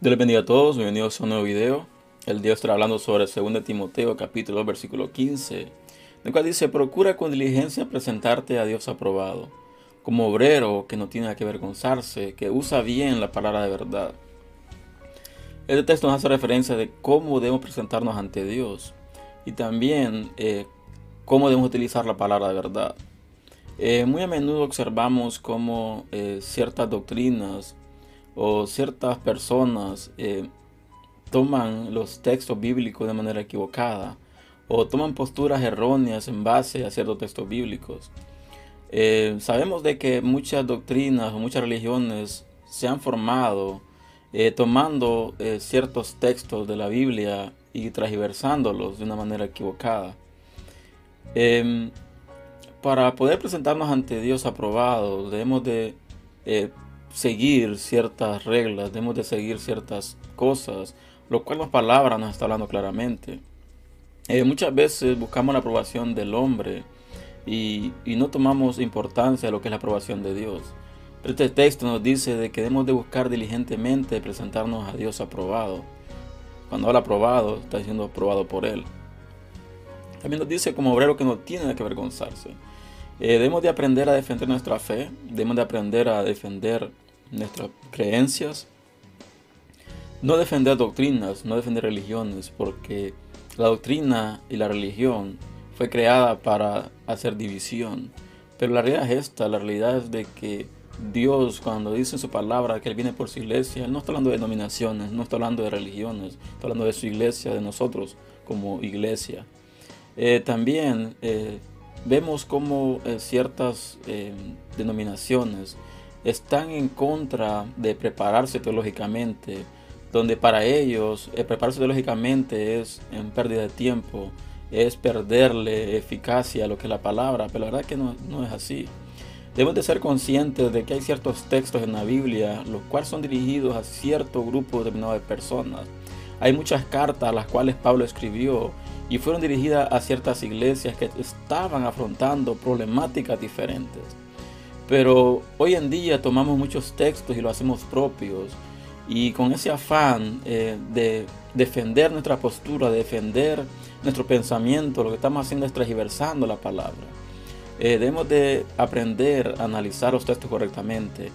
Dios les bendiga a todos, bienvenidos a un nuevo video. El día estará hablando sobre 2 Timoteo capítulo 2 versículo 15, el cual dice, procura con diligencia presentarte a Dios aprobado, como obrero que no tiene que avergonzarse, que usa bien la palabra de verdad. Este texto nos hace referencia de cómo debemos presentarnos ante Dios y también eh, cómo debemos utilizar la palabra de verdad. Eh, muy a menudo observamos cómo eh, ciertas doctrinas o ciertas personas toman los textos bíblicos de manera equivocada o toman posturas erróneas en base a ciertos textos bíblicos. sabemos de que muchas doctrinas o muchas religiones se han formado eh, tomando eh, ciertos textos de la Biblia y transversándolos de una manera equivocada. Em, para poder presentarnos ante Dios aprobado, debemos de eh, seguir ciertas reglas, debemos de seguir ciertas cosas, lo cual la palabra nos está hablando claramente. muchas veces buscamos la aprobación del hombre y, y no tomamos importancia a lo que es la aprobación de Dios. Este texto nos dice de que debemos de buscar diligentemente presentarnos a Dios aprobado. Cuando habla aprobado, está diciendo aprobado por Él. También nos dice como obrero que no tiene que avergonzarse. Eh, debemos de aprender a defender nuestra fe, debemos de aprender a defender nuestras creencias, no defender doctrinas, no defender religiones, porque la doctrina y la religión fue creada para hacer división. Pero la realidad es esta, la realidad es de que Dios cuando dice en su palabra que Él viene por su iglesia, Él no está hablando de denominaciones, no está hablando de religiones, está hablando de su iglesia, de nosotros como iglesia. Eh, también eh, vemos como eh, ciertas denominaciones están en contra de prepararse teológicamente, donde para ellos prepararse teológicamente es en pérdida de tiempo, es perderle eficacia a lo que es la palabra, pero la verdad que no, no es así. Debemos de ser conscientes de que hay ciertos textos en la Biblia los cuales son dirigidos a cierto grupo determinado de personas. Hay muchas cartas a las cuales Pablo escribió y fueron dirigidas a ciertas iglesias que estaban afrontando problemáticas diferentes. Pero hoy en día tomamos muchos textos y lo hacemos propios y con ese afán eh, de defender nuestra postura, de defender nuestro pensamiento, lo que estamos haciendo es transversando la palabra. Eh, debemos de aprender a analizar los textos correctamente.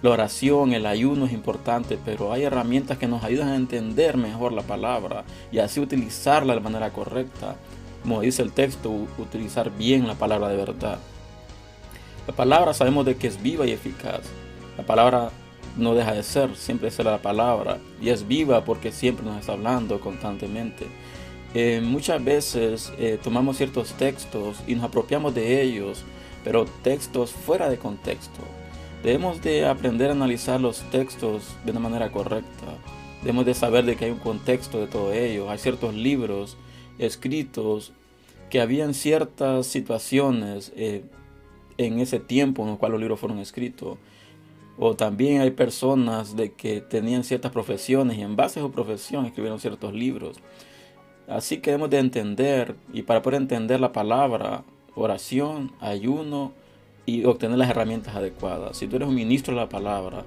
La oración, el ayuno es importante, pero hay herramientas que nos ayudan a entender mejor la palabra y así utilizarla de manera correcta. Como dice el texto, utilizar bien la palabra de verdad. La palabra sabemos de que es viva y eficaz. La palabra no deja de ser, siempre será la palabra. Y es viva porque siempre nos está hablando constantemente. Eh, muchas veces eh, tomamos ciertos textos y nos apropiamos de ellos, pero textos fuera de contexto. Debemos de aprender a analizar los textos de una manera correcta. Debemos de saber de que hay un contexto de todo ello. Hay ciertos libros escritos que habían ciertas situaciones eh, en ese tiempo en el cual los libros fueron escritos. O también hay personas de que tenían ciertas profesiones y en base a su profesión escribieron ciertos libros. Así que debemos de entender, y para poder entender la palabra, oración, ayuno y obtener las herramientas adecuadas. Si tú eres un ministro de la palabra,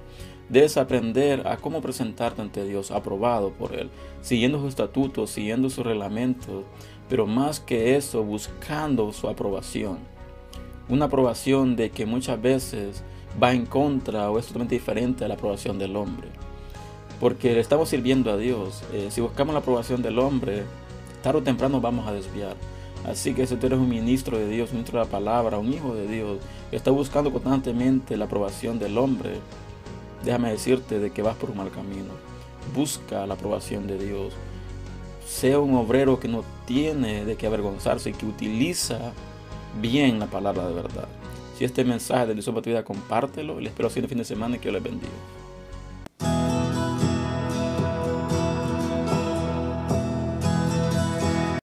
debes aprender a cómo presentarte ante Dios, aprobado por Él, siguiendo sus estatutos, siguiendo sus reglamentos, pero más que eso, buscando su aprobación. Una aprobación de que muchas veces va en contra o es totalmente diferente a la aprobación del hombre. Porque le estamos sirviendo a Dios. Eh, si buscamos la aprobación del hombre, tarde o temprano vamos a desviar. Así que si tú eres un ministro de Dios, un ministro de la palabra, un hijo de Dios, que está buscando constantemente la aprobación del hombre, déjame decirte de que vas por un mal camino. Busca la aprobación de Dios. Sea un obrero que no tiene de qué avergonzarse y que utiliza bien la palabra de verdad. Si este mensaje de Dios para tu vida, compártelo. Les espero el fin de semana y que Dios les bendiga.